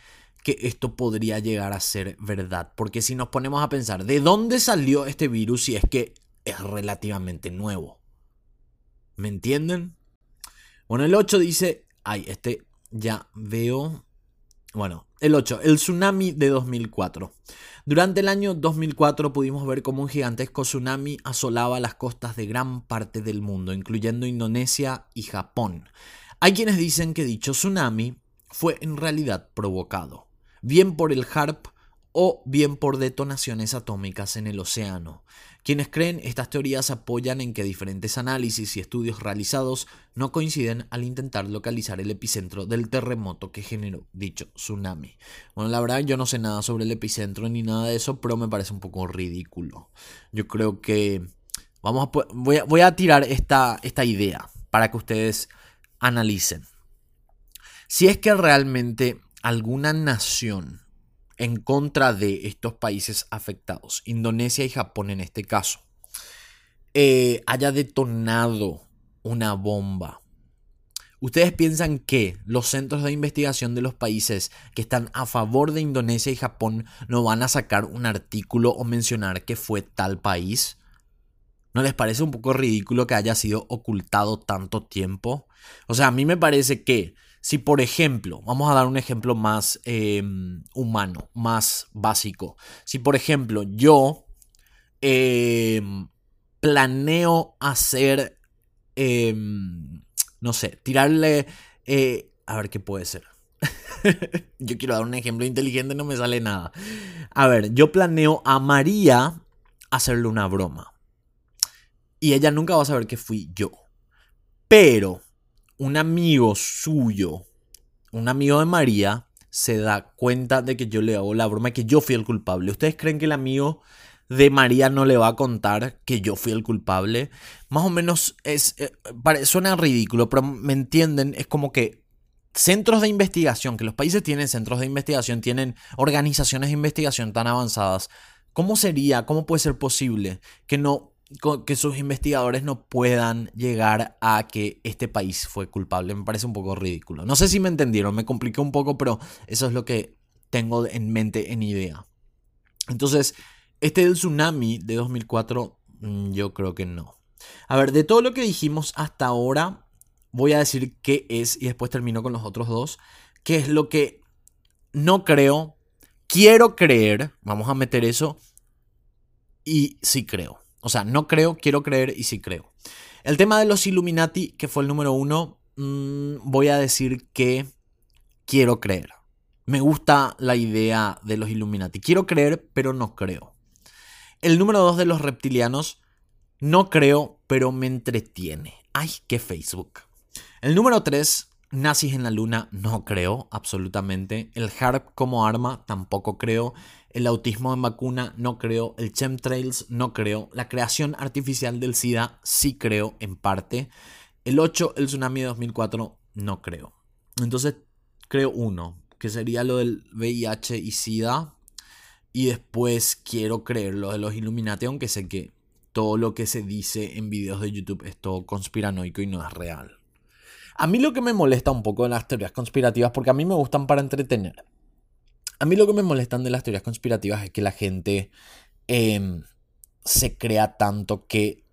que esto podría llegar a ser verdad. Porque si nos ponemos a pensar, ¿de dónde salió este virus si es que es relativamente nuevo. ¿Me entienden? Bueno, el 8 dice, ay, este ya veo. Bueno, el 8, el tsunami de 2004. Durante el año 2004 pudimos ver cómo un gigantesco tsunami asolaba las costas de gran parte del mundo, incluyendo Indonesia y Japón. Hay quienes dicen que dicho tsunami fue en realidad provocado, bien por el HARP o bien por detonaciones atómicas en el océano. Quienes creen estas teorías apoyan en que diferentes análisis y estudios realizados no coinciden al intentar localizar el epicentro del terremoto que generó dicho tsunami. Bueno, la verdad yo no sé nada sobre el epicentro ni nada de eso, pero me parece un poco ridículo. Yo creo que vamos a, voy, a, tirar esta, esta idea para que ustedes analicen. Si es que realmente alguna nación en contra de estos países afectados, Indonesia y Japón en este caso, eh, haya detonado una bomba, ¿ustedes piensan que los centros de investigación de los países que están a favor de Indonesia y Japón no van a sacar un artículo o mencionar que fue tal país? ¿No les parece un poco ridículo que haya sido ocultado tanto tiempo? O sea, a mí me parece que si, por ejemplo, vamos a dar un ejemplo más em, humano, más básico. Si, por ejemplo, yo em, planeo hacer, em, no sé, tirarle... Eh, a ver qué puede ser. yo quiero dar un ejemplo inteligente, no me sale nada. A ver, yo planeo a María hacerle una broma. Y ella nunca va a saber que fui yo. Pero un amigo suyo, un amigo de María, se da cuenta de que yo le hago la broma que yo fui el culpable. ¿Ustedes creen que el amigo de María no le va a contar que yo fui el culpable? Más o menos es, eh, suena ridículo, pero me entienden, es como que centros de investigación, que los países tienen centros de investigación, tienen organizaciones de investigación tan avanzadas. ¿Cómo sería, cómo puede ser posible que no que sus investigadores no puedan llegar a que este país fue culpable. Me parece un poco ridículo. No sé si me entendieron, me compliqué un poco, pero eso es lo que tengo en mente, en idea. Entonces, este del tsunami de 2004, mm, yo creo que no. A ver, de todo lo que dijimos hasta ahora, voy a decir qué es y después termino con los otros dos. ¿Qué es lo que no creo? Quiero creer, vamos a meter eso, y sí creo. O sea, no creo, quiero creer y sí creo. El tema de los Illuminati, que fue el número uno, mm, voy a decir que quiero creer. Me gusta la idea de los Illuminati. Quiero creer, pero no creo. El número dos de los reptilianos, no creo, pero me entretiene. Ay, qué Facebook. El número tres, nazis en la luna, no creo, absolutamente. El HARP como arma, tampoco creo. El autismo en vacuna no creo. El chemtrails no creo. La creación artificial del SIDA sí creo en parte. El 8, el tsunami de 2004, no creo. Entonces creo uno, que sería lo del VIH y SIDA. Y después quiero creer lo de los Illuminati, aunque sé que todo lo que se dice en videos de YouTube es todo conspiranoico y no es real. A mí lo que me molesta un poco de las teorías conspirativas, porque a mí me gustan para entretener. A mí lo que me molestan de las teorías conspirativas es que la gente em, se crea tanto que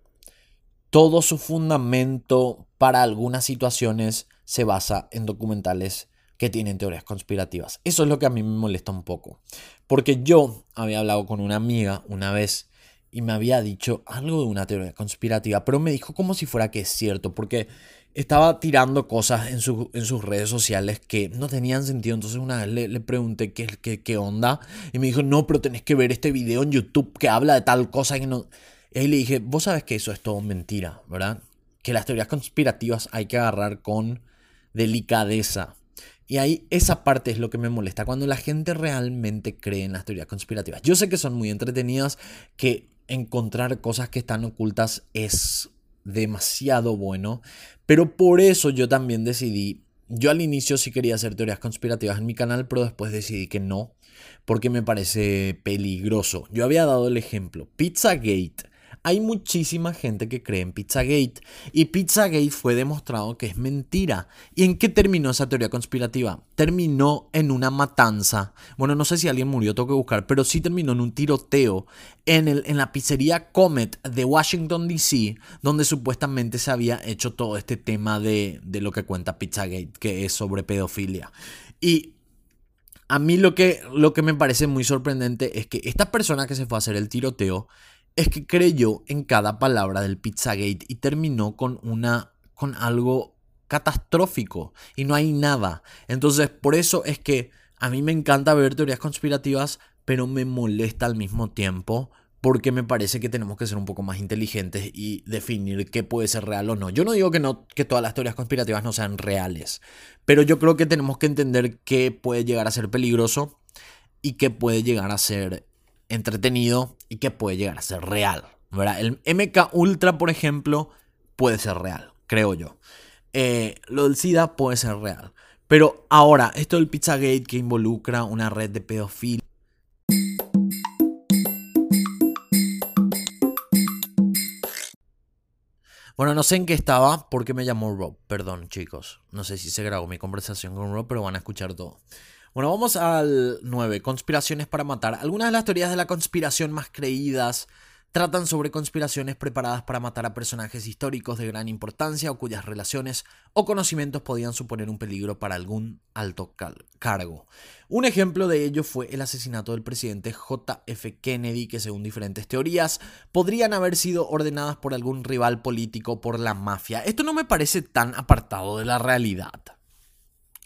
todo su fundamento para algunas situaciones se basa en documentales que tienen teorías conspirativas. Eso es lo que a mí me molesta un poco. Porque yo había hablado con una amiga una vez y me había dicho algo de una teoría conspirativa, pero me dijo como si fuera que es cierto, porque estaba tirando cosas en, sus redes sociales que no tenían sentido. Entonces una vez le, pregunté qué, qué, qué, onda y me dijo, no, pero tenés que ver este video en YouTube que habla de tal cosa que no... Y ahí le dije, vos sabes que eso es todo mentira, ¿verdad? Que las teorías conspirativas hay que agarrar con delicadeza. Y ahí esa parte es lo que me molesta, cuando la gente realmente cree en las teorías conspirativas. Yo sé que son muy entretenidas, que encontrar cosas que están ocultas es demasiado bueno, pero por eso yo también decidí, yo al inicio sí quería hacer teorías conspirativas en mi canal, pero después decidí que no, porque me parece peligroso. Yo había dado el ejemplo, Pizzagate hay muchísima gente que cree en Pizzagate y Pizzagate fue demostrado que es mentira. ¿Y en qué terminó esa teoría conspirativa? Terminó en una matanza. Bueno, no sé si alguien murió, tengo que buscar, pero sí terminó en un tiroteo en, el, en la pizzería Comet de Washington, D.C., donde supuestamente se había hecho todo este tema de, de lo que cuenta Pizzagate, que es sobre pedofilia. Y a mí lo que, lo que me parece muy sorprendente es que esta persona que se fue a hacer el tiroteo es que creyó en cada palabra del Pizzagate y terminó con una con algo catastrófico y no hay nada. Entonces, por eso es que a mí me encanta ver teorías conspirativas, pero me molesta al mismo tiempo porque me parece que tenemos que ser un poco más inteligentes y definir qué puede ser real o no. Yo no digo que no que todas las teorías conspirativas no sean reales, pero yo creo que tenemos que entender qué puede llegar a ser peligroso y qué puede llegar a ser entretenido y que puede llegar a ser real. ¿verdad? El MK Ultra, por ejemplo, puede ser real, creo yo. Eh, lo del SIDA puede ser real. Pero ahora, esto del Pizzagate que involucra una red de pedofilia. Bueno, no sé en qué estaba porque me llamó Rob. Perdón, chicos. No sé si se grabó mi conversación con Rob, pero van a escuchar todo. Bueno, vamos al 9. Conspiraciones para matar. Algunas de las teorías de la conspiración más creídas tratan sobre conspiraciones preparadas para matar a personajes históricos de gran importancia o cuyas relaciones o conocimientos podían suponer un peligro para algún alto cargo. Un ejemplo de ello fue el asesinato del presidente JF Kennedy, que según diferentes teorías podrían haber sido ordenadas por algún rival político por la mafia. Esto no me parece tan apartado de la realidad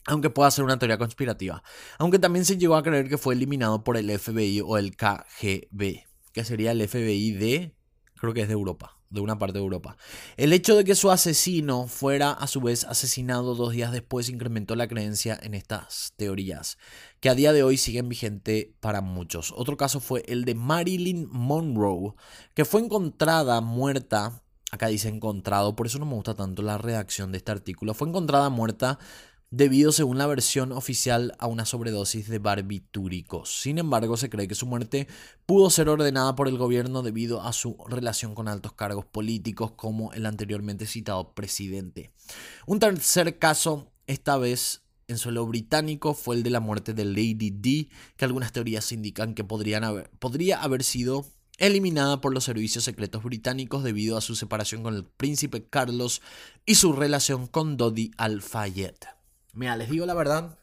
aunque pueda ser una teoría conspirativa, aunque también se llegó a creer que fue eliminado por el FBI o el KGB, que sería el FBI de, creo que es de Europa, de una parte de Europa. El hecho de que su asesino fuera a su vez asesinado dos días después incrementó la creencia en estas teorías, que a día de hoy siguen vigente para muchos. Otro caso fue el de Marilyn Monroe, que fue encontrada muerta, acá dice encontrado, por eso no me gusta tanto la redacción de este artículo, fue encontrada muerta debido, según la versión oficial, a una sobredosis de barbitúricos. Sin embargo, se cree que su muerte pudo ser ordenada por el gobierno debido a su relación con altos cargos políticos como el anteriormente citado presidente. Un tercer caso, esta vez en suelo británico, fue el de la muerte de Lady D, que algunas teorías indican que podría haber sido eliminada por los servicios secretos británicos debido a su separación con el príncipe Carlos y su relación con Dodi Al-Fayed. Mira, les digo la verdad,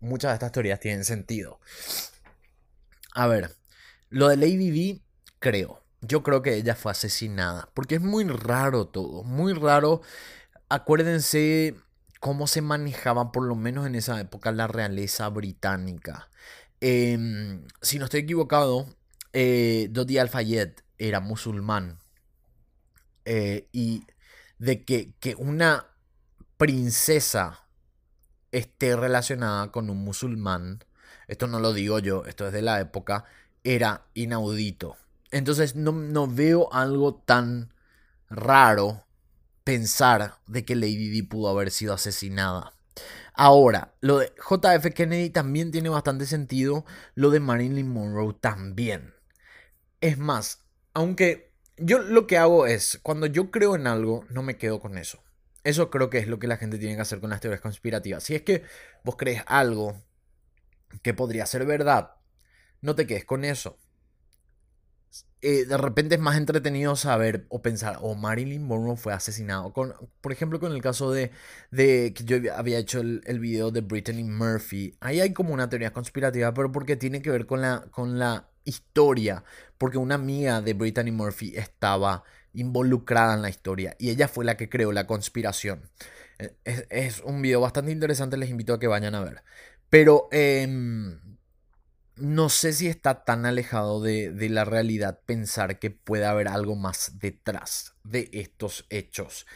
muchas de estas teorías tienen sentido. A ver, lo de Lady D, creo. Yo creo que ella fue asesinada. Porque es muy raro todo. Muy raro. Acuérdense cómo se manejaba, por lo menos en esa época, la realeza británica. Em, si no estoy equivocado, eh, Dodi Al-Fayed era musulmán. Eh, y de que, que una princesa esté relacionada con un musulmán, esto no lo digo yo, esto es de la época, era inaudito. Entonces no, no veo algo tan raro pensar de que Lady Di pudo haber sido asesinada. Ahora, lo de JF Kennedy también tiene bastante sentido, lo de Marilyn Monroe también. Es más, aunque yo lo que hago es, cuando yo creo en algo, no me quedo con eso. Eso creo que es lo que la gente tiene que hacer con las teorías conspirativas. Si es que vos crees algo que podría ser verdad, no te quedes con eso. Eh, de repente es más entretenido saber o pensar, o oh, Marilyn Monroe fue asesinado. Con, por ejemplo, con el caso de, de que yo había hecho el, video de Brittany Murphy. Ahí hay como una teoría conspirativa, pero porque tiene que ver con la, con la historia. Porque una amiga de Brittany Murphy estaba involucrada en la historia y ella fue la que creó la conspiración. E, es, un video bastante interesante, les invito a que vayan a ver. Pero em, no sé si está tan alejado de, la realidad pensar que puede haber algo más detrás de estos hechos.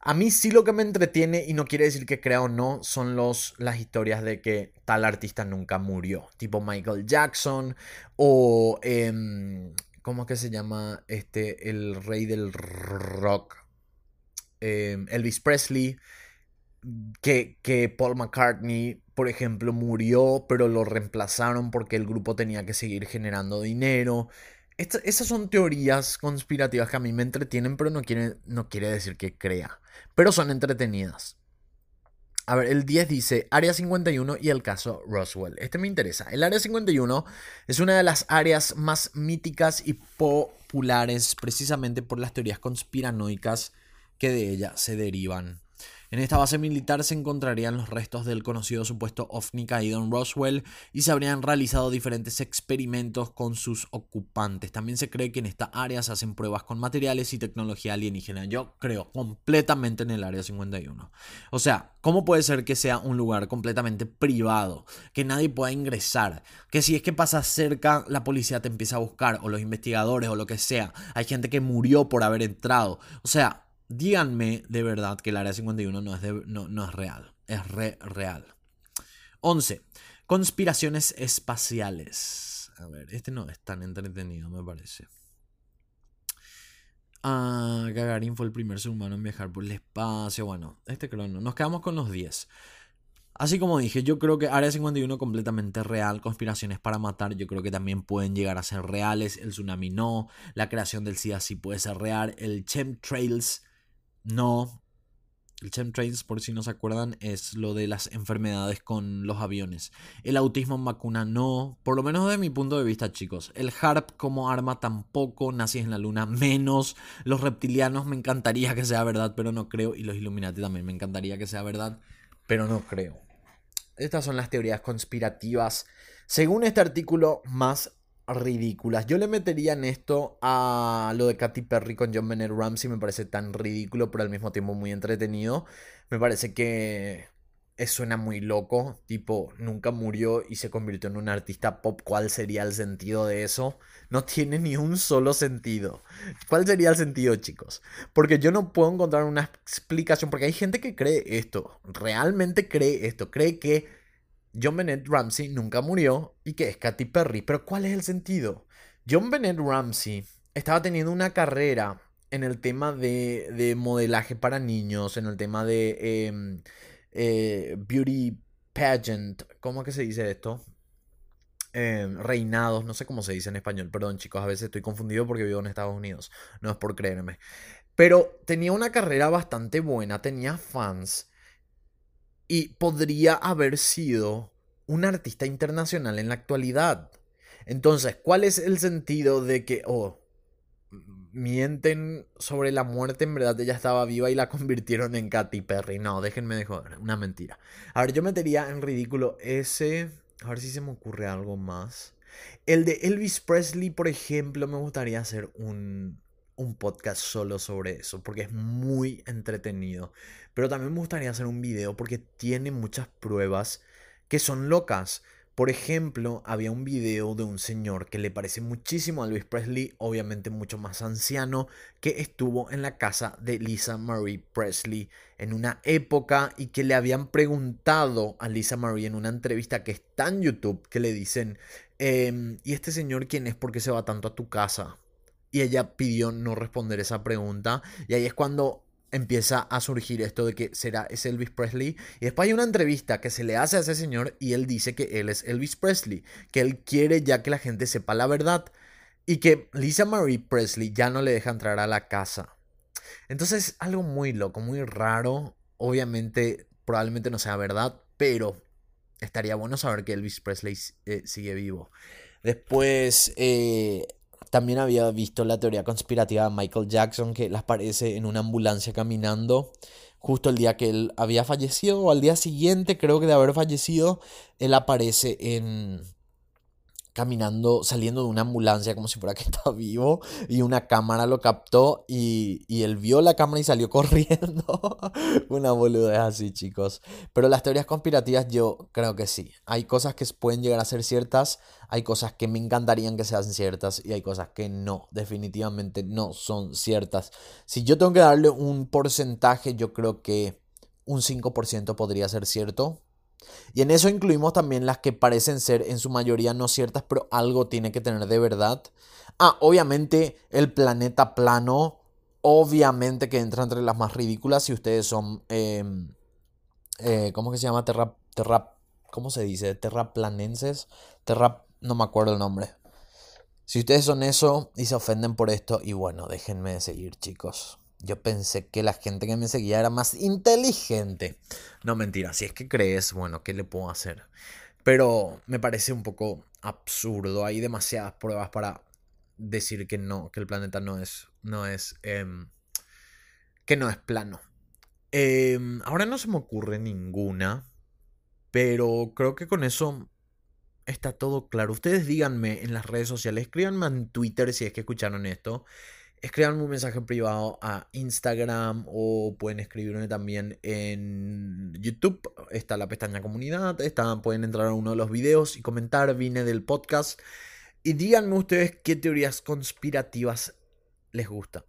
A mí sí lo que me entretiene, y no quiere decir que crea o no, son los, las historias de que tal artista nunca murió, tipo Michael Jackson o em, ¿Cómo es que se llama este, el rey del rock? Em, Elvis Presley. Que, que, Paul McCartney, por ejemplo, murió, pero lo reemplazaron porque el grupo tenía que seguir generando dinero. esas son teorías conspirativas que a mí me entretienen, pero no quiere, no quiere decir que crea. Pero son entretenidas. A ver, el 10 dice Área 51 y el caso Roswell. Este me interesa. El Área 51 es una de las áreas más míticas y populares precisamente por las teorías conspiranoicas que de ella se derivan. En esta base militar se encontrarían los restos del conocido supuesto ovni caído en Roswell y se habrían realizado diferentes experimentos con sus ocupantes. También se cree que en esta área se hacen pruebas con materiales y tecnología alienígena. Yo creo completamente en el área 51. O sea, ¿cómo puede ser que sea un lugar completamente privado, que nadie pueda ingresar, que si es que pasa cerca la policía te empieza a buscar o los investigadores o lo que sea, hay gente que murió por haber entrado. O sea, díganme de verdad que el área 51 no es, no, es real. Es real. 11. Conspiraciones espaciales. A ver, este no es tan entretenido, me parece. Ah, Gagarin fue el primer ser humano en viajar por el espacio. Bueno, este creo no. Nos quedamos con los 10. Así como dije, yo creo que Área 51 completamente real, conspiraciones para matar, yo creo que también pueden llegar a ser reales, el tsunami no, la creación del SIDA sí puede ser real, el chemtrails no, el chemtrails, por si no se acuerdan, es lo de las enfermedades con los aviones. El autismo en vacuna no, por lo menos desde mi punto de vista, chicos. El HARP como arma tampoco, nazis en la luna menos. Los reptilianos me encantaría que sea verdad, pero no creo. Y los Illuminati también me encantaría que sea verdad, pero no creo. Estas son las teorías conspirativas, según este artículo, más ridículas. Yo le metería en esto a lo de Katy Perry con John Bennett Ramsey. Me parece tan ridículo, pero al mismo tiempo muy entretenido. Me parece que suena muy loco. Tipo, nunca murió y se convirtió en un artista pop. ¿Cuál sería el sentido de eso? No tiene ni un solo sentido. ¿Cuál sería el sentido, chicos? Porque yo no puedo encontrar una explicación. Porque hay gente que cree esto. Realmente cree esto. Cree que John Bennett Ramsey nunca murió y que es Katy Perry. Pero ¿cuál es el sentido? John Bennett Ramsey estaba teniendo una carrera en el tema de, modelaje para niños, en el tema de em, eh, beauty pageant. ¿Cómo que se dice esto? Em, reinados, no sé cómo se dice en español, perdón chicos, a veces estoy confundido porque vivo en Estados Unidos, no es por creerme. Pero tenía una carrera bastante buena, tenía fans y podría haber sido un artista internacional en la actualidad. Entonces, ¿cuál es el sentido de que, oh, mienten sobre la muerte, en verdad ella estaba viva y la convirtieron en Katy Perry? No, déjenme de joder, una mentira. A ver, yo metería en ridículo ese, a ver si se me ocurre algo más. El de Elvis Presley, por ejemplo, me gustaría hacer un, un podcast solo sobre eso, porque es muy entretenido. Pero también me gustaría hacer un video porque tiene muchas pruebas que son locas. Por ejemplo, había un video de un señor que le parece muchísimo a Elvis Presley, obviamente mucho más anciano, que estuvo en la casa de Lisa Marie Presley en una época y que le habían preguntado a Lisa Marie en una entrevista que está en YouTube, que le dicen, em, ¿y este señor quién es? ¿Por qué se va tanto a tu casa? y ella pidió no responder esa pregunta. Y ahí es cuando empieza a surgir esto de que será es Elvis Presley. Y después hay una entrevista que se le hace a ese señor y él dice que él es Elvis Presley, que él quiere ya que la gente sepa la verdad y que Lisa Marie Presley ya no le deja entrar a la casa. Entonces, algo muy loco, muy raro. Obviamente, probablemente no sea verdad, pero estaría bueno saber que Elvis Presley eh, sigue vivo. Después, eh, también había visto la teoría conspirativa de Michael Jackson que las aparece en una ambulancia caminando justo el día que él había fallecido o al día siguiente creo que de haber fallecido él aparece en caminando, saliendo de una ambulancia como si fuera que estaba vivo y una cámara lo captó y, y él vio la cámara y salió corriendo. una boludez así, chicos. Pero las teorías conspirativas yo creo que sí. Hay cosas que pueden llegar a ser ciertas, hay cosas que me encantarían que sean ciertas y hay cosas que no, definitivamente no son ciertas. Si yo tengo que darle un porcentaje, yo creo que un 5% podría ser cierto, y en eso incluimos también las que parecen ser en su mayoría no ciertas, pero algo tiene que tener de verdad. Ah, obviamente el planeta plano, obviamente que entra entre las más ridículas si ustedes son, em, eh, ¿cómo que se llama? Terra, terra, ¿cómo se dice? Terraplanenses. Terra, no me acuerdo el nombre. Si ustedes son eso y se ofenden por esto, y bueno, déjenme seguir, chicos. Yo pensé que la gente que me seguía era más inteligente. No, mentira, si es que crees, bueno, ¿qué le puedo hacer? Pero me parece un poco absurdo. Hay demasiadas pruebas para decir que no, que el planeta no es, no es, em, que no es plano. Em, ahora no se me ocurre ninguna, pero creo que con eso está todo claro. Ustedes díganme en las redes sociales, escríbanme en Twitter si es que escucharon esto escriban un mensaje privado a Instagram o pueden escribirme también en YouTube. Está la pestaña comunidad, está, pueden entrar a uno de los videos y comentar, vine del podcast. Y díganme ustedes qué teorías conspirativas les gusta.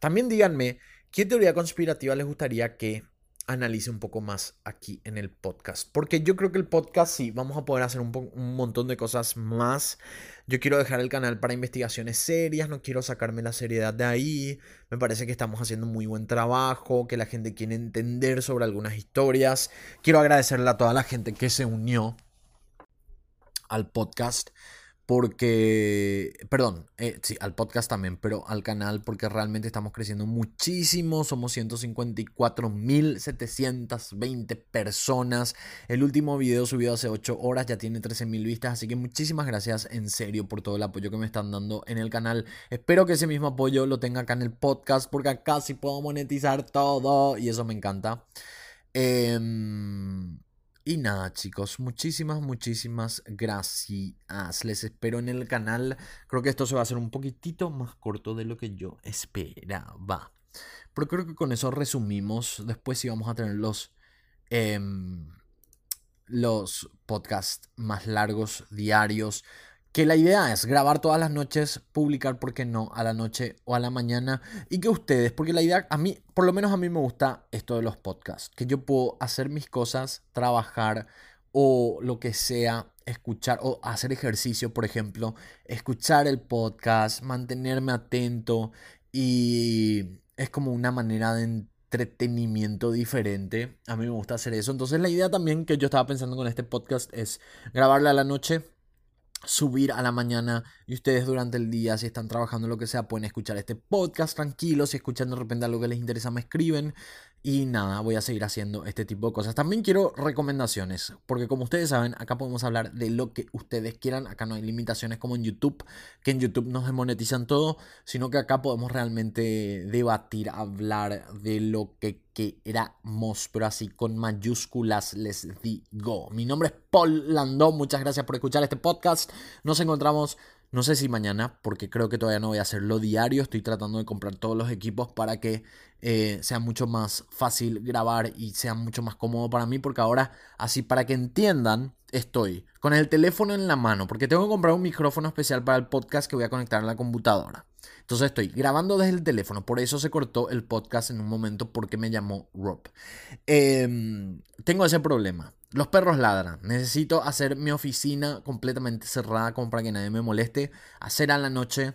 También díganme qué teoría conspirativa les gustaría que analice un poco más aquí en el podcast. Porque yo creo que el podcast sí, vamos a poder hacer un, montón de cosas más. Yo quiero dejar el canal para investigaciones serias, no quiero sacarme la seriedad de ahí. Me parece que estamos haciendo muy buen trabajo, que la gente quiere entender sobre algunas historias. Quiero agradecerle a toda la gente que se unió al podcast porque, perdón, eh, sí, al podcast también, pero al canal porque realmente estamos creciendo muchísimo, somos 154.720 personas, el último video subido hace 8 horas ya tiene 13.000 vistas, así que muchísimas gracias en serio por todo el apoyo que me están dando en el canal, espero que ese mismo apoyo lo tenga acá en el podcast porque acá sí puedo monetizar todo y eso me encanta. Eh, y nada, chicos, muchísimas, muchísimas gracias. Les espero en el canal. Creo que esto se va a hacer un poquitito más corto de lo que yo esperaba. Pero creo que con eso resumimos. Después sí vamos a tener los, em, los podcasts más largos, diarios. Que la idea es grabar todas las noches, publicar, ¿por qué no?, a la noche o a la mañana. Y que ustedes, porque la idea, a mí, por lo menos a mí me gusta esto de los podcasts, que yo puedo hacer mis cosas, trabajar o lo que sea, escuchar o hacer ejercicio, por ejemplo, escuchar el podcast, mantenerme atento y es como una manera de entretenimiento diferente. A mí me gusta hacer eso. Entonces la idea también que yo estaba pensando con este podcast es grabarla a la noche subir a la mañana y ustedes durante el día, si están trabajando lo que sea, pueden escuchar este podcast tranquilos, si escuchan de repente algo que les interesa, me escriben y nada, voy a seguir haciendo este tipo de cosas. También quiero recomendaciones, porque como ustedes saben, acá podemos hablar de lo que ustedes quieran. Acá no hay limitaciones como en YouTube, que en YouTube nos desmonetizan todo, sino que acá podemos realmente debatir, hablar de lo que queramos, pero así con mayúsculas les digo. Mi nombre es Paul Landó, muchas gracias por escuchar este podcast. Nos encontramos no sé si mañana, porque creo que todavía no voy a hacerlo diario. Estoy tratando de comprar todos los equipos para que eh, sea mucho más fácil grabar y sea mucho más cómodo para mí. Porque ahora, así para que entiendan, estoy con el teléfono en la mano. Porque tengo que comprar un micrófono especial para el podcast que voy a conectar en la computadora. Entonces estoy grabando desde el teléfono. Por eso se cortó el podcast en un momento porque me llamó Rob. Em, tengo ese problema. Los perros ladran. Necesito hacer mi oficina completamente cerrada como para que nadie me moleste. Hacer a la noche.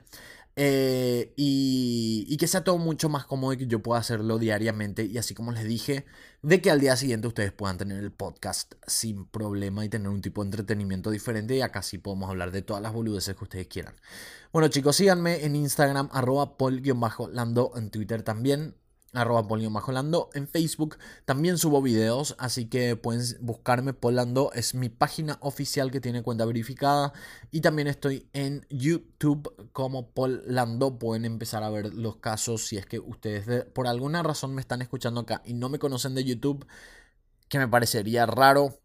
Eh, y, que sea todo mucho más cómodo y que yo pueda hacerlo diariamente. Y así como les dije, de que al día siguiente ustedes puedan tener el podcast sin problema y tener un tipo de entretenimiento diferente. Y acá sí podemos hablar de todas las boludeces que ustedes quieran. Bueno chicos, síganme en Instagram, arroba pol-lando, en Twitter también arroba Polando en Facebook. También subo videos, así que pueden buscarme Polando. Es mi página oficial que tiene cuenta verificada. Y también estoy en YouTube como Polando. Pueden empezar a ver los casos si es que ustedes por alguna razón me están escuchando acá y no me conocen de YouTube, que me parecería raro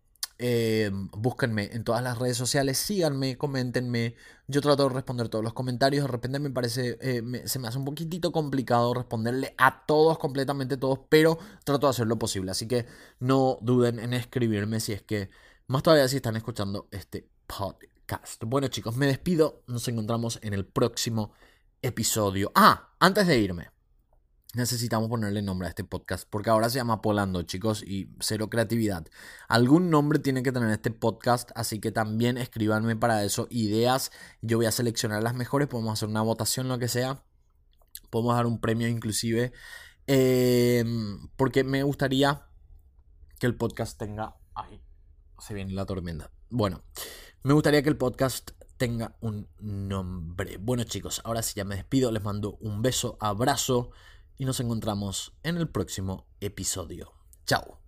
eh, búsquenme en todas las redes sociales, síganme, coméntenme. Yo trato de responder todos los comentarios. De repente me parece, eh, se me hace un poquitito complicado responderle a todos, completamente todos, pero trato de hacer lo posible. Así que no duden en escribirme si es que, más todavía si están escuchando este podcast. Bueno chicos, me despido. Nos encontramos en el próximo episodio. Ah, antes de irme necesitamos ponerle nombre a este podcast, porque ahora se llama Polando, chicos, y cero creatividad. Algún nombre tiene que tener este podcast, así que también escríbanme para eso ideas. Yo voy a seleccionar las mejores, podemos hacer una votación, lo que sea. Podemos dar un premio inclusive, em, porque me gustaría que el podcast tenga... Ay, se viene la tormenta. Bueno, me gustaría que el podcast tenga un nombre. Bueno chicos, ahora sí ya me despido, les mando un beso, abrazo y nos encontramos en el próximo episodio. Chao.